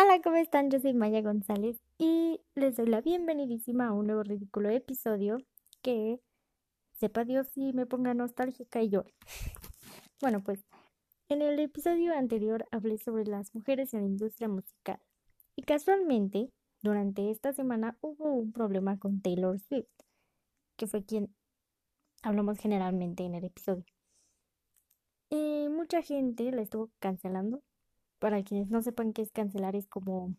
Hola, ¿cómo están? Yo soy Maya González y les doy la bienvenidísima a un nuevo ridículo episodio que sepa Dios si me ponga nostálgica y yo. Bueno, pues en el episodio anterior hablé sobre las mujeres en la industria musical y casualmente durante esta semana hubo un problema con Taylor Swift, que fue quien hablamos generalmente en el episodio. Y mucha gente la estuvo cancelando para quienes no sepan qué es cancelar, es como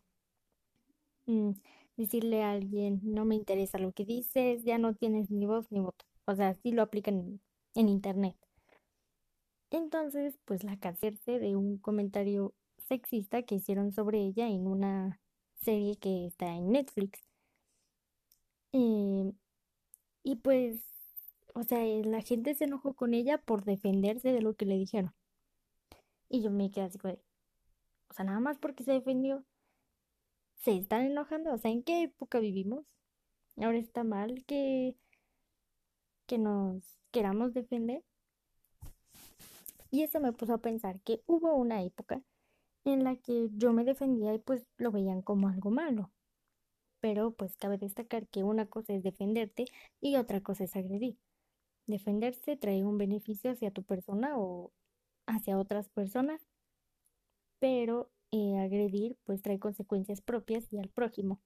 mm, decirle a alguien, no me interesa lo que dices, ya no tienes ni voz ni voto. O sea, sí lo aplican en, internet. Entonces, pues la cancelé de un comentario sexista que hicieron sobre ella en una serie que está en Netflix. Eh, y pues, o sea, la gente se enojó con ella por defenderse de lo que le dijeron. Y yo me quedé así o sea, nada más porque se defendió. Se están enojando. O sea, ¿en qué época vivimos? Ahora está mal que, que nos queramos defender. Y eso me puso a pensar que hubo una época en la que yo me defendía y pues lo veían como algo malo. Pero pues cabe destacar que una cosa es defenderte y otra cosa es agredir. Defenderse trae un beneficio hacia tu persona o hacia otras personas pero eh, agredir pues trae consecuencias propias y al prójimo.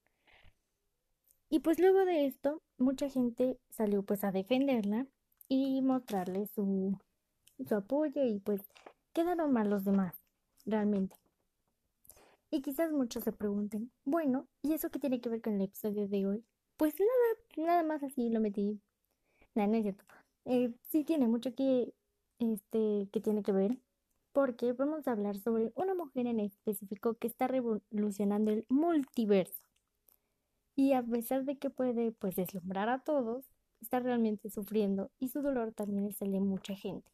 Y pues luego de esto, mucha gente salió pues a defenderla y mostrarle su, su apoyo y pues quedaron mal los demás, realmente. Y quizás muchos se pregunten, bueno, ¿y eso qué tiene que ver con el episodio de hoy? Pues nada, nada más así lo metí. Nada, no es cierto. Eh, sí tiene mucho que, este, que tiene que ver porque vamos a hablar sobre una mujer en específico que está revolucionando el multiverso. Y a pesar de que puede pues deslumbrar a todos, está realmente sufriendo y su dolor también es el de mucha gente.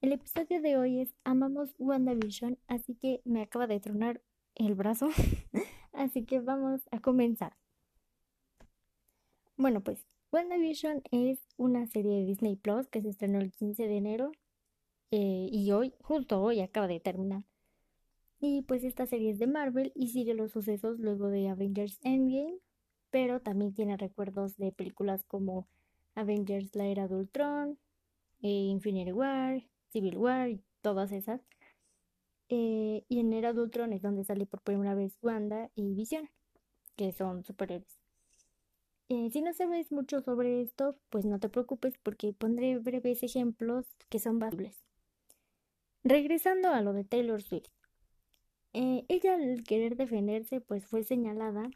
El episodio de hoy es Amamos WandaVision, así que me acaba de tronar el brazo, así que vamos a comenzar. Bueno, pues WandaVision es una serie de Disney Plus que se estrenó el 15 de enero eh, y hoy, justo hoy, acaba de terminar. Y pues esta serie es de Marvel y sigue los sucesos luego de Avengers Endgame, pero también tiene recuerdos de películas como Avengers La Era de Ultron, eh, Infinity War, Civil War y todas esas. Eh, y en Era de Ultron es donde sale por primera vez Wanda y Vision, que son superhéroes. si no sabes mucho sobre esto, pues no te preocupes porque pondré breves ejemplos que son básicos. Regresando a lo de Taylor Swift. Eh, ella al querer defenderse pues fue señalada,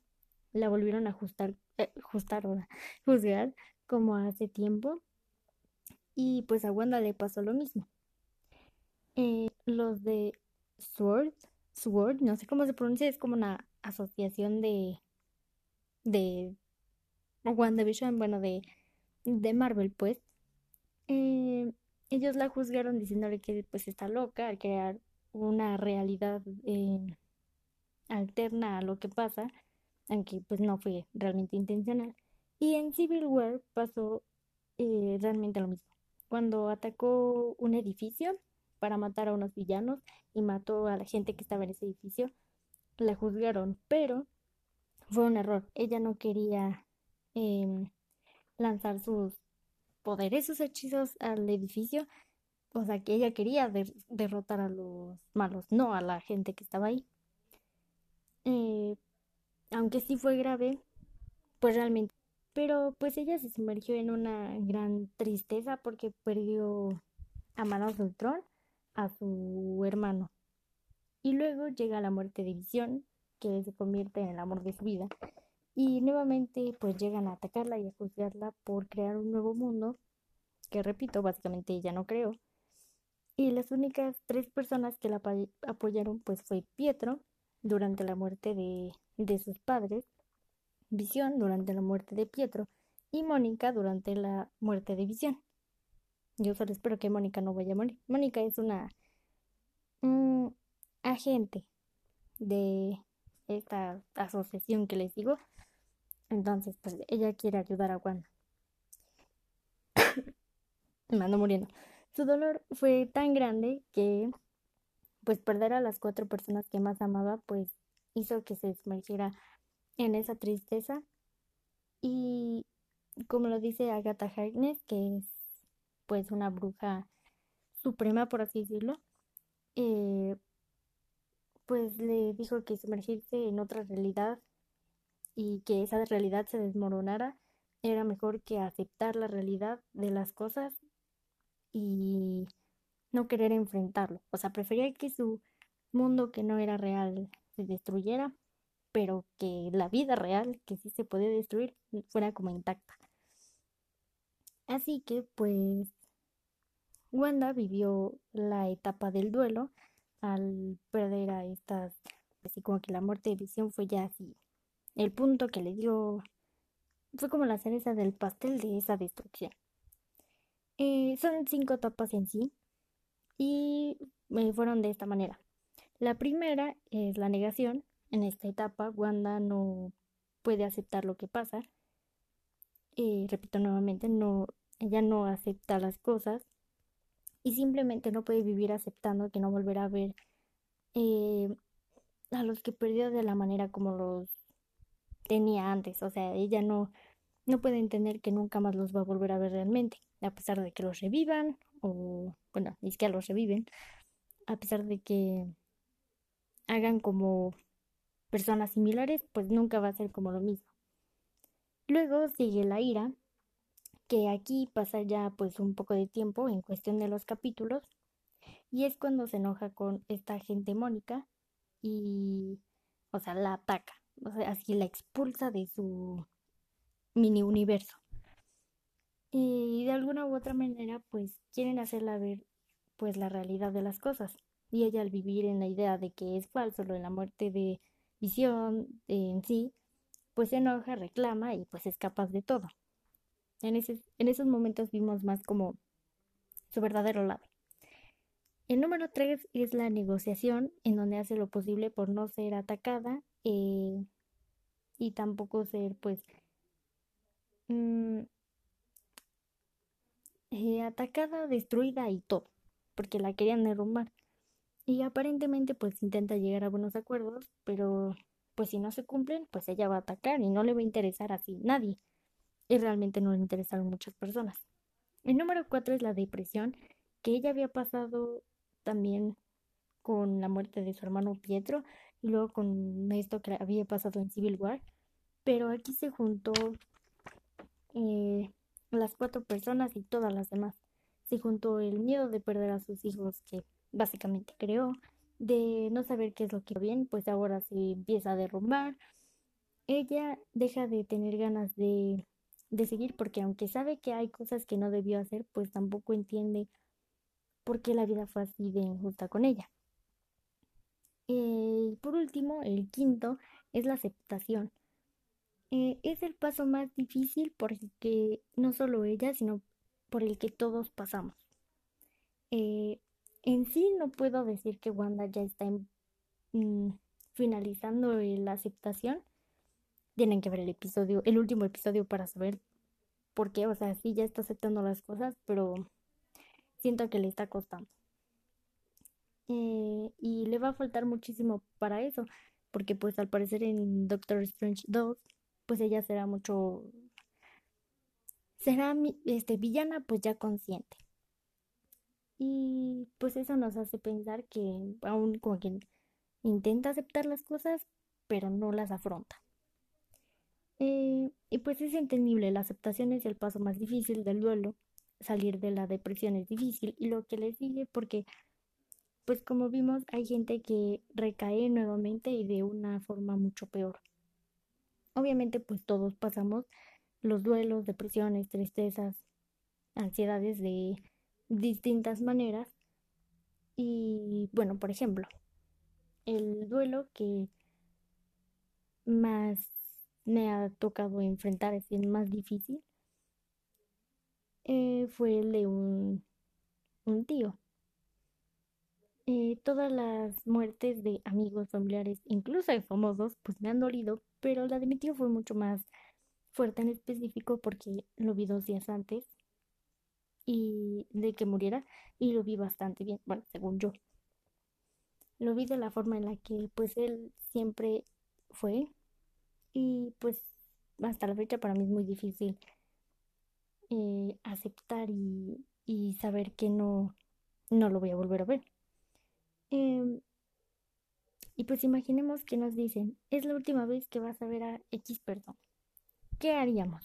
la volvieron a ajustar, eh, ajustar juzgar como hace tiempo y pues a Wanda le pasó lo mismo. Eh, los de Sword, Sword, no sé cómo se pronuncia, es como una asociación de de WandaVision, bueno, de, de Marvel pues. Eh, ellos la juzgaron diciéndole que pues está loca al crear una realidad eh, alterna a lo que pasa, aunque pues no fue realmente intencional. Y en Civil War pasó eh, realmente lo mismo. Cuando atacó un edificio para matar a unos villanos y mató a la gente que estaba en ese edificio, la juzgaron, pero fue un error. Ella no quería em, lanzar sus poderes, sus hechizos al edificio. O sea, que ella quería derrotar a los malos, no a la gente que estaba ahí. Eh, aunque sí fue grave, pues realmente. Pero pues ella se sumergió en una gran tristeza porque perdió a manos del trono a su hermano. Y luego llega la muerte de Visión, que se convierte en el amor de su vida. Y nuevamente pues llegan a atacarla y a juzgarla por crear un nuevo mundo, que repito, básicamente ella no creó. Y las únicas tres personas que la apoyaron pues fue Pietro durante la muerte de, de sus padres, Visión durante la muerte de Pietro y Mónica durante la muerte de Visión. Yo solo espero que Mónica no vaya a morir. Mónica es una agente de esta asociación que les digo entonces, pues ella quiere ayudar a Wanda. Me ando muriendo. Su dolor fue tan grande que, pues, perder a las cuatro personas que más amaba, pues, hizo que se sumergiera en esa tristeza y como lo dice Agatha Harkness, que es pues una bruja suprema, por así decirlo, eh, pues le dijo que sumergirse en otra realidad y que esa realidad se desmoronara era mejor que aceptar la realidad de las cosas y no querer enfrentarlo. O sea, prefería que su mundo que no era real se destruyera, pero que la vida real, que sí se podía destruir, fuera como intacta. Así que pues Wanda vivió la etapa del duelo al perder a estas, así como que la muerte de Visión fue ya así, el punto que le dio, fue como la cereza del pastel de esa destrucción. Eh, son cinco etapas en sí y me fueron de esta manera. La primera es la negación. En esta etapa, Wanda no puede aceptar lo que pasa. Eh, repito nuevamente, no, ella no acepta las cosas y simplemente no puede vivir aceptando que no volverá a ver eh, a los que perdió de la manera como los tenía antes. O sea, ella no, no puede entender que nunca más los va a volver a ver realmente, a pesar de que los revivan, o bueno, es que los reviven, a pesar de que hagan como personas similares, pues nunca va a ser como lo mismo. Luego sigue la ira, que aquí pasa ya pues un poco de tiempo en cuestión de los capítulos y es cuando se enoja con esta gente Mónica y o sea la ataca o sea así la expulsa de su mini universo. Y de alguna u otra manera pues quieren hacerla ver pues la realidad de las cosas. Y ella al vivir en la idea de que es falso lo de la muerte de visión en sí pues se enoja reclama y pues es capaz de todo. En, en esos momentos vimos más como su verdadero lado. El número tres es la negociación, en donde hace lo posible por no ser atacada eh, y tampoco ser, pues, mm, eh, atacada, destruida y todo, porque la querían derrumbar. Y aparentemente, pues, intenta llegar a buenos acuerdos, pero, pues, si no se cumplen, pues ella va a atacar y no le va a interesar así nadie y realmente no le interesaron muchas personas. El número cuatro es la depresión, que ella había pasado también con la muerte de su hermano Pietro y luego con esto que había pasado en Civil War, pero aquí se juntó eh, las cuatro personas y todas las demás. Se juntó el miedo de perder a sus hijos que básicamente creó, de no saber qué es lo que bien, pues ahora se empieza a derrumbar. Ella deja de tener ganas de de seguir porque aunque sabe que hay cosas que no debió hacer, pues tampoco entiende por qué la vida fue así de injusta con ella. Eh, por último, el quinto es la aceptación. Eh, es el paso más difícil por que no solo ella, sino por el que todos pasamos. Eh, en sí no puedo decir que Wanda ya está mm, finalizando la aceptación, tienen que ver el episodio, el último episodio para saber por qué, o sea, sí ya está aceptando las cosas, pero siento que le está costando. Eh, y le va a faltar muchísimo para eso, porque pues al parecer en Doctor Strange 2, pues ella será mucho, será este, villana pues ya consciente. Y pues eso nos hace pensar que aún como quien intenta aceptar las cosas, pero no las afronta. Eh, y pues es entendible, la aceptación es el paso más difícil del duelo, salir de la depresión es difícil y lo que le sigue porque pues como vimos hay gente que recae nuevamente y de una forma mucho peor. Obviamente pues todos pasamos los duelos, depresiones, tristezas, ansiedades de distintas maneras y bueno, por ejemplo, el duelo que más me ha tocado enfrentar, es el más difícil, eh, fue el de un, un tío. Eh, todas las muertes de amigos, familiares, incluso de famosos, pues me han dolido, pero la de mi tío fue mucho más fuerte en específico porque lo vi dos días antes y de que muriera y lo vi bastante bien, bueno, según yo. lo vi de la forma en la que pues él siempre fue y pues hasta la fecha para mí es muy difícil eh, aceptar y, y, saber que no, no lo voy a volver a ver. Em, y pues imaginemos que nos dicen, es la última vez que vas a ver a X persona. ¿Qué haríamos?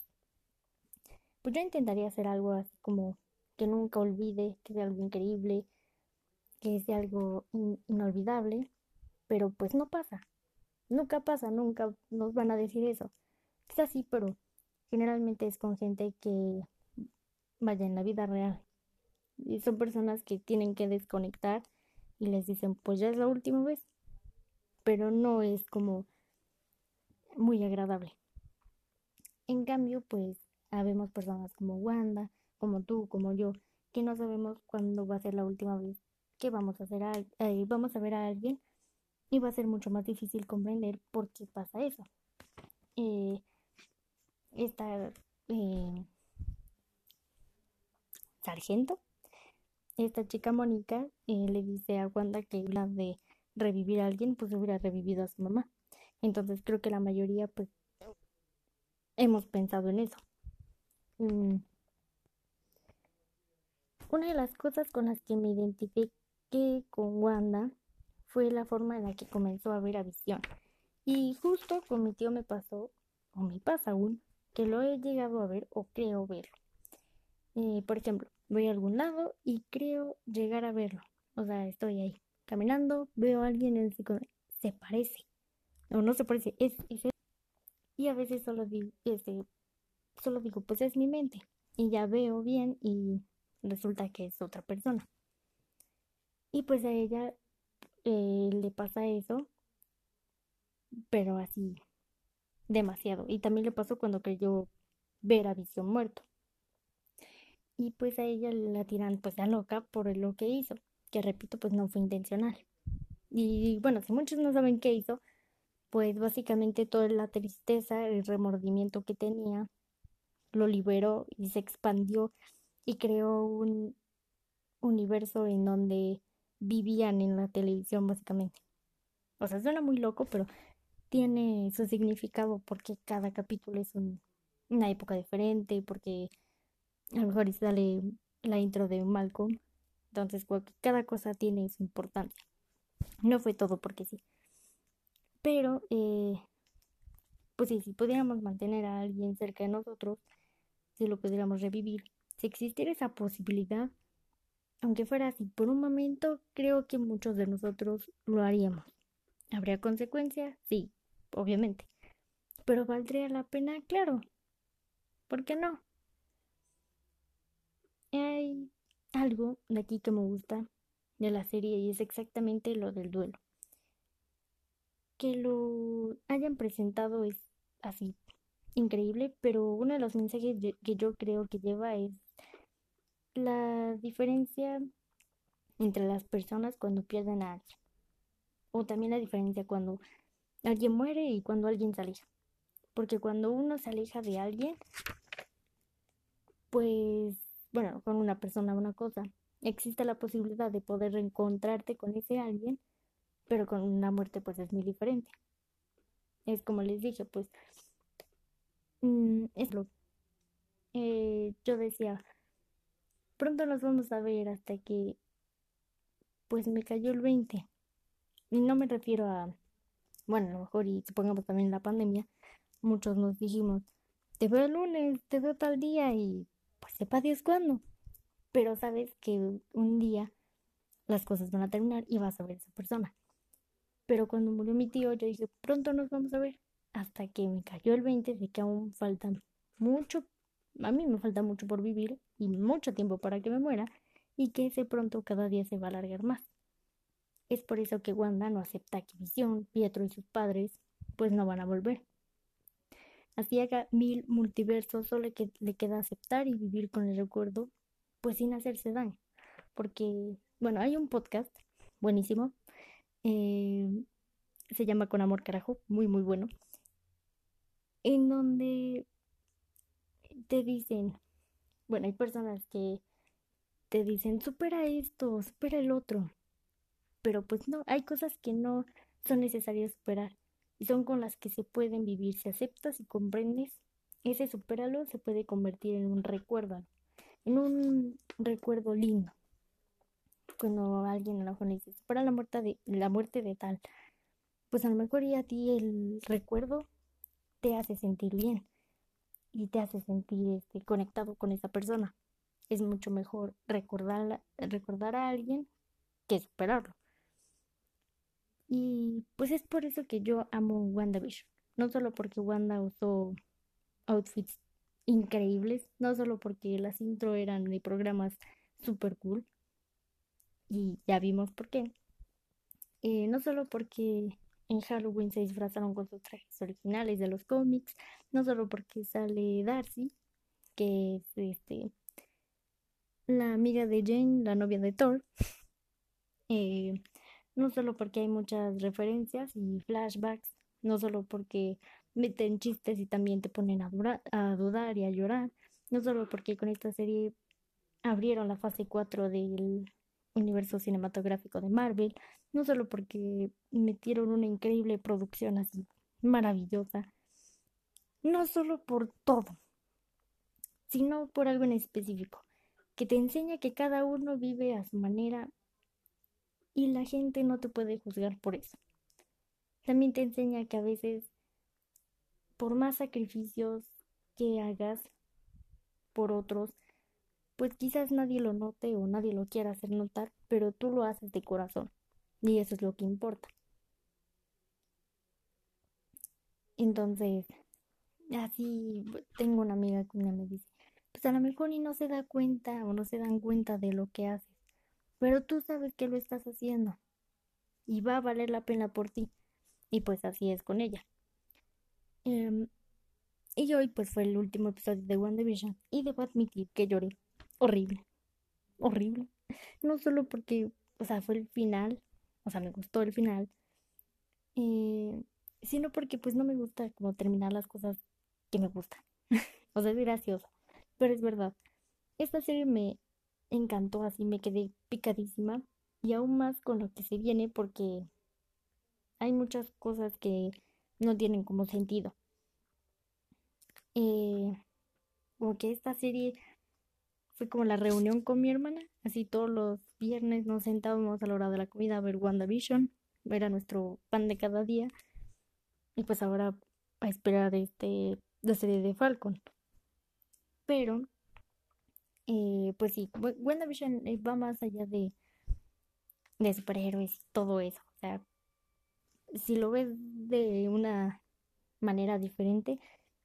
Pues yo intentaría hacer algo así como que nunca olvide, que sea algo increíble, que sea algo inolvidable, pero pues no pasa. Nunca pasa, nunca nos van a decir eso. Es así, pero generalmente es con gente que vaya en la vida real. Y son personas que tienen que desconectar y les dicen, pues ya es la última vez. Pero no es como muy agradable. En cambio, pues habemos personas como Wanda, como tú, como yo, que no sabemos cuándo va a ser la última vez que vamos a hacer eh, vamos a ver a alguien y va a ser mucho más difícil comprender por qué pasa eso. Eh, esta eh, sargento, esta chica Mónica, le dice a Wanda que la de revivir a alguien, pues hubiera revivido a su mamá. Entonces creo que la mayoría, pues, hemos pensado en eso. Mm. Una de las cosas con las que me identifiqué con Wanda fue la forma en la que comenzó a ver a Visión. Y justo con mi tío me pasó, o me pasa aún, que lo he llegado a ver o creo verlo. Eh, por ejemplo, voy a algún lado y creo llegar a verlo. O sea, estoy ahí caminando, veo a alguien en se parece. O no se parece, es, Y a veces solo digo, este, solo digo, pues es mi mente. Y ya veo bien y resulta que es otra persona. Y pues a ella eh, le pasa eso, pero así demasiado. Y también le pasó cuando creyó ver a Visión muerto. Y pues a ella la tiran pues a loca por lo que hizo, que repito pues no fue intencional. Y bueno, si muchos no saben qué hizo, pues básicamente toda la tristeza, el remordimiento que tenía, lo liberó y se expandió y creó un universo en donde vivían en la televisión básicamente. O sea, suena muy loco, pero tiene su significado porque cada capítulo es una época diferente, porque a lo mejor sale la intro de Malcolm. Entonces, cada cosa tiene su importancia. No fue todo porque sí. Pero, eh, pues sí, si pudiéramos mantener a alguien cerca de nosotros, si lo pudiéramos revivir, si existiera esa posibilidad, aunque fuera así por un momento, creo que muchos de nosotros lo haríamos. ¿Habría consecuencias? Sí, obviamente. Pero ¿valdría la pena? Claro. ¿Por qué no? Hay algo de aquí que me gusta de la serie y es exactamente lo del duelo. Que lo hayan presentado es así increíble, pero uno de los mensajes que yo creo que lleva es la diferencia entre las personas cuando pierden a alguien. O también la diferencia cuando alguien muere y cuando alguien se aleja. Porque cuando uno se aleja de alguien, pues, bueno, con una persona, una cosa, existe la posibilidad de poder reencontrarte con ese alguien, pero con una muerte pues es muy diferente. Es como les dije, pues, mm, es lo... Eh, yo decía, pronto nos vamos a ver hasta que pues me cayó el 20. Y no me refiero a, bueno, a lo mejor y supongamos también la pandemia, muchos nos dijimos, te veo el lunes, te veo tal día y pues sepa Dios cuándo. Pero sabes que un día las cosas van a terminar y vas a ver a esa persona. Pero cuando murió mi tío, yo dije, pronto nos vamos a ver. Hasta que me cayó el 20 de que aún faltan mucho a mí me falta mucho por vivir y mucho tiempo para que me muera y que ese pronto cada día se va a alargar más. Es por eso que Wanda no acepta que Visión, Pietro y sus padres pues no van a volver. Así haga mil multiversos, solo que le queda aceptar y vivir con el recuerdo, pues sin hacerse daño. Porque, bueno, hay un podcast buenísimo, eh, se llama Con Amor Carajo, muy, muy bueno, en donde te dicen, bueno, hay personas que te dicen, supera esto, supera el otro, pero pues no, hay cosas que no son necesarias superar y son con las que se pueden vivir. Si aceptas y comprendes, ese superalo se puede convertir en un recuerdo, en un recuerdo lindo. Cuando alguien a lo mejor dice, supera la muerte de, la muerte de tal, pues a lo mejor y a ti el recuerdo te hace sentir bien y te hace sentir este, conectado con esa persona. Es mucho mejor recordar, recordar a alguien que superarlo. Y pues es por eso que yo amo WandaVision. No solo porque Wanda usó outfits increíbles, no solo porque las intro eran de programas super cool, y ya vimos por qué. Eh, no solo porque en Halloween se disfrazaron con sus trajes originales de los cómics, no solo porque sale Darcy, que es este la amiga de Jane, la novia de Thor, eh, no solo porque hay muchas referencias y flashbacks, no solo porque meten chistes y también te ponen a, a dudar y a llorar, no solo porque con esta serie abrieron la fase 4 del universo cinematográfico de Marvel, no solo porque metieron una increíble producción así maravillosa, no solo por todo, sino por algo en específico, que te enseña que cada uno vive a su manera y la gente no te puede juzgar por eso. También te enseña que a veces, por más sacrificios que hagas por otros, pues quizás nadie lo note o nadie lo quiera hacer notar, pero tú lo haces de corazón y eso es lo que importa. Entonces, así tengo una amiga que me dice, pues a lo mejor ni no se da cuenta o no se dan cuenta de lo que haces, pero tú sabes que lo estás haciendo y va a valer la pena por ti. Y pues así es con ella. Em, y hoy pues fue el último episodio de WandaVision y debo admitir que lloré horrible, horrible. No solo porque, o sea, fue el final, o sea, me gustó el final, eh, sino porque pues no me gusta como terminar las cosas que me gustan. o sea, es gracioso, pero es verdad. Esta serie me encantó, así me quedé picadísima y aún más con lo que se viene porque hay muchas cosas que no tienen como sentido. Eh, como que esta serie fue como la reunión con mi hermana. Así todos los viernes nos sentábamos a la hora de la comida a ver WandaVision. Era nuestro pan de cada día. Y pues ahora a esperar este la serie de Falcon. Pero, pues sí, WandaVision eh, va más allá de, de superhéroes y todo eso. O sea, si lo ves de una manera diferente,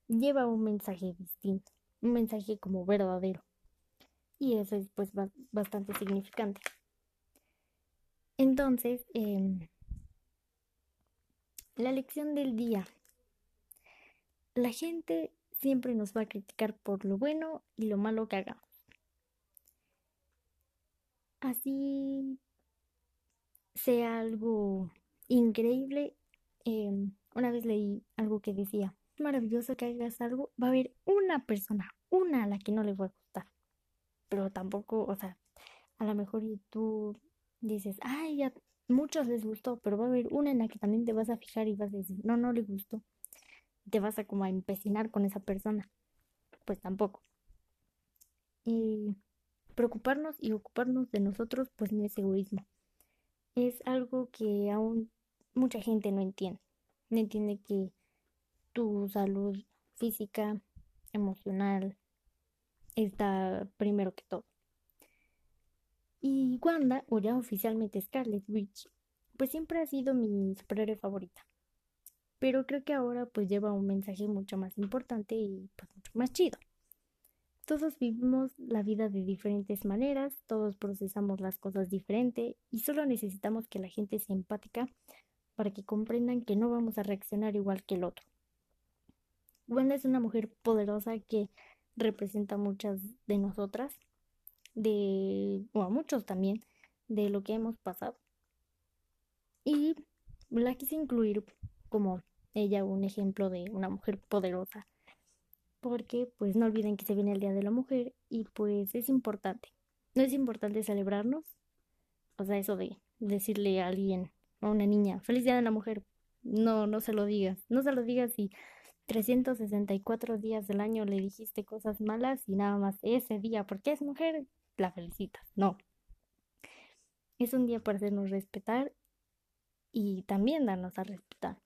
lleva un mensaje distinto. Un mensaje como verdadero y eso es pues bastante significante. Entonces, em, la lección del día. La gente siempre nos va a criticar por lo bueno y lo malo que hagamos. Así sea algo increíble. Em, una vez leí algo que decía, maravilloso que hagas algo, va a haber una persona, una a la que no le va a pero tampoco, o sea, a lo mejor tú dices, ay, ya muchos les gustó, pero va a haber una en la que también te vas a fijar y vas a decir, no, no le gustó. Te vas a como a empecinar con esa persona. Pues tampoco. Y preocuparnos y ocuparnos de nosotros, pues no es egoísmo. Es algo que aún mucha gente no entiende. No entiende que tu salud física, emocional, está primero que todo. Y Wanda, o ya oficialmente Scarlet Witch, pues siempre ha sido mi superhéroe favorita. Pero creo que ahora pues lleva un mensaje mucho más importante y pues mucho más chido. Todos vivimos la vida de diferentes maneras, todos procesamos las cosas diferente y solo necesitamos que la gente sea empática para que comprendan que no vamos a reaccionar igual que el otro. Wanda es una mujer poderosa que representa muchas de nosotras, de, o a muchos también, de lo que hemos pasado. Y la quise incluir como ella un ejemplo de una mujer poderosa, porque pues no olviden que se viene el Día de la Mujer y pues es importante. No es importante celebrarnos, o sea, eso de decirle a alguien, a una niña, feliz día de la mujer. No, no se lo digas. No se lo digas si 364 días del año le dijiste cosas malas y nada más ese día, porque es mujer, la felicitas. No. Es un día para hacernos respetar y también darnos a respetar.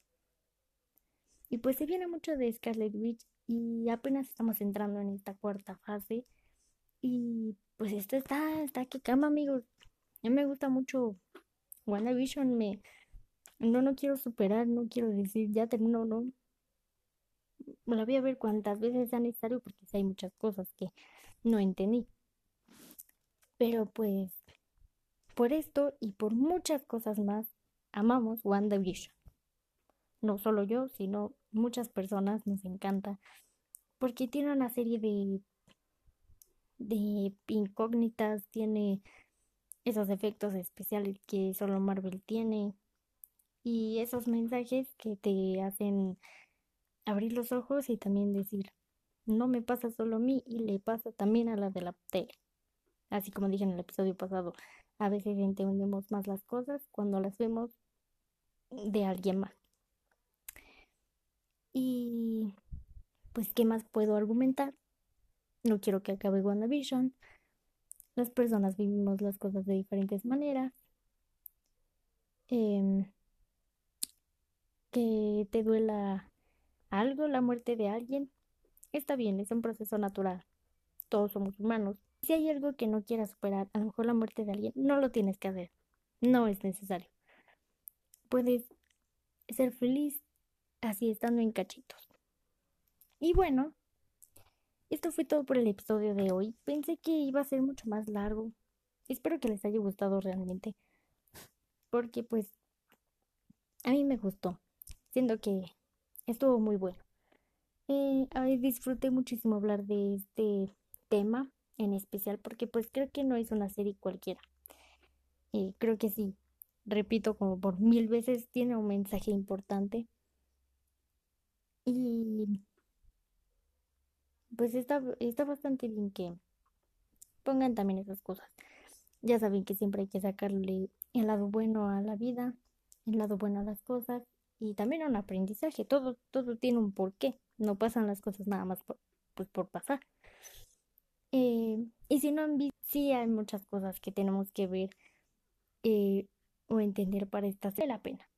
Y pues se viene mucho de Scarlet Witch y apenas estamos entrando en esta cuarta fase. Y pues esto está, está que cama, amigos. A mí me gusta mucho WandaVision. Me, no, no quiero superar, no quiero decir ya termino, no. La voy a ver cuantas veces sea necesario porque hay muchas cosas que no entendí. Pero pues, por esto y por muchas cosas más, amamos WandaVision. No solo yo, sino muchas personas nos encanta. Porque tiene una serie de, de incógnitas, tiene esos efectos especiales que solo Marvel tiene y esos mensajes que te hacen abrir los ojos y también decir, no me pasa solo a mí y le pasa también a la de la tele. Así como dije en el episodio pasado, a veces entendemos más las cosas cuando las vemos de alguien más. Y pues, ¿qué más puedo argumentar? No quiero que acabe WandaVision. Las personas vivimos las cosas de diferentes maneras. Em, que te duela algo, la muerte de alguien, está bien, es un proceso natural. Todos somos humanos. Si hay algo que no quieras superar, a lo mejor la muerte de alguien, no lo tienes que hacer. No es necesario. Puedes ser feliz así estando en cachitos. Y bueno, esto fue todo por el episodio de hoy. Pensé que iba a ser mucho más largo. Espero que les haya gustado realmente. Porque pues a mí me gustó. Siento que estuvo muy bueno. Eh, disfruté muchísimo hablar de este tema en especial porque pues creo que no es una serie cualquiera. Eh, creo que sí, repito como por mil veces, tiene un mensaje importante. Y pues está, está bastante bien que pongan también esas cosas. Ya saben que siempre hay que sacarle el lado bueno a la vida, el lado bueno a las cosas y también un aprendizaje. Todo, todo tiene un porqué. No pasan las cosas nada más por, pues, por pasar. Eh, y si no han visto, sí hay muchas cosas que tenemos que ver eh, o entender para esta la pena.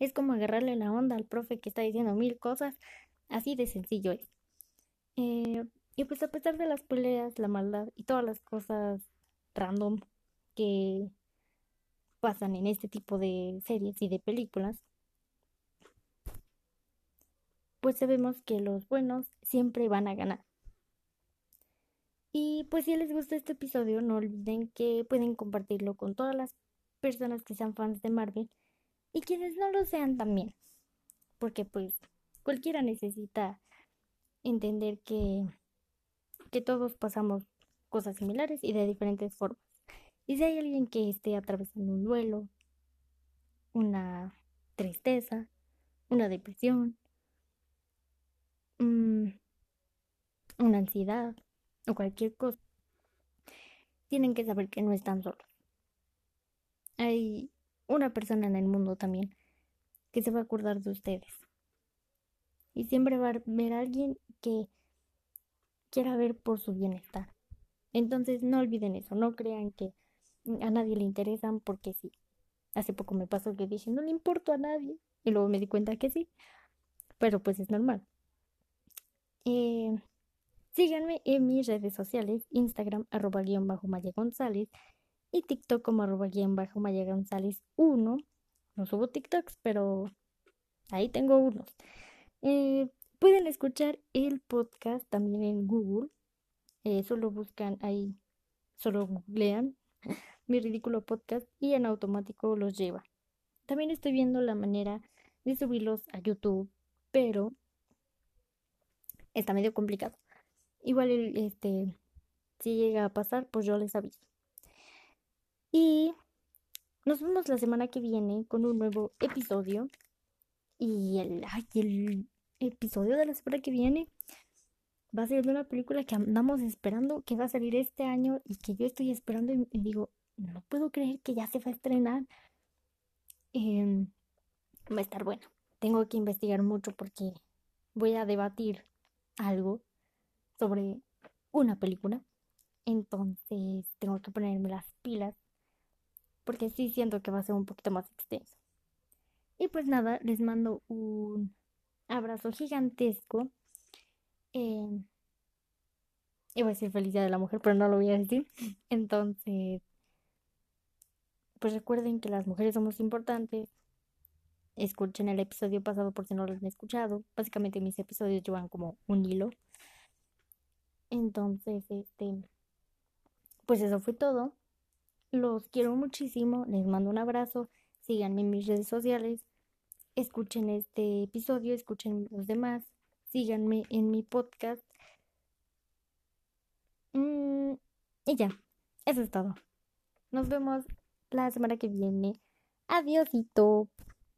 Es como agarrarle la onda al profe que está diciendo mil cosas, así de sencillo es. Eh, y pues a pesar de las peleas, la maldad y todas las cosas random que pasan en este tipo de series y de películas, pues sabemos que los buenos siempre van a ganar. Y pues si les gustó este episodio, no olviden que pueden compartirlo con todas las personas que sean fans de Marvel y quienes no lo sean también. Porque pues cualquiera necesita entender que, que todos pasamos cosas similares y de diferentes formas. Y si hay alguien que esté atravesando un duelo, una tristeza, una depresión, mm, una ansiedad o cualquier cosa, tienen que saber que no están solos. Hay una persona en el mundo también que se va a acordar de ustedes. Y siempre va a haber alguien que quiera ver por su bienestar. Entonces no olviden eso, no crean que a nadie le interesan porque sí. Hace poco me pasó que dije, no le importo a nadie. Y luego me di cuenta que sí. Pero pues es normal. Eh, síganme en mis redes sociales, Instagram, arroba guion bajo Maya González y TikTok como arroba guion bajo Maya González 1. No subo TikToks, pero ahí tengo unos. Eh, pueden escuchar el podcast también en Google. Eh, solo buscan ahí, solo googlean mi ridículo podcast y en automático los lleva. También estoy viendo la manera de subirlos a YouTube, pero está medio complicado. Igual este si llega a pasar, pues yo les aviso. Y nos vemos la semana que viene con un nuevo episodio. Y el, el episodio de la semana que viene va a ser de una película que andamos esperando, que va a salir este año y que yo estoy esperando y, digo, no puedo creer que ya se va a estrenar. Em, va a estar bueno. Tengo que investigar mucho porque voy a debatir algo sobre una película. Entonces tengo que ponerme las pilas porque sí siento que va a ser un poquito más extenso. Y pues nada, les mando un abrazo gigantesco. Eh, iba a decir felicidad de la mujer, pero no lo voy a decir. Entonces, pues recuerden que las mujeres somos importantes. Escuchen el episodio pasado por si no lo han escuchado. Básicamente mis episodios llevan como un hilo. Entonces, este, pues eso fue todo. Los quiero muchísimo. Les mando un abrazo. Síganme en mis redes sociales. Escuchen este episodio, escuchen los demás. Síganme en mi podcast. Mm, y ya, eso es todo. Nos vemos la semana que viene. Adiósito.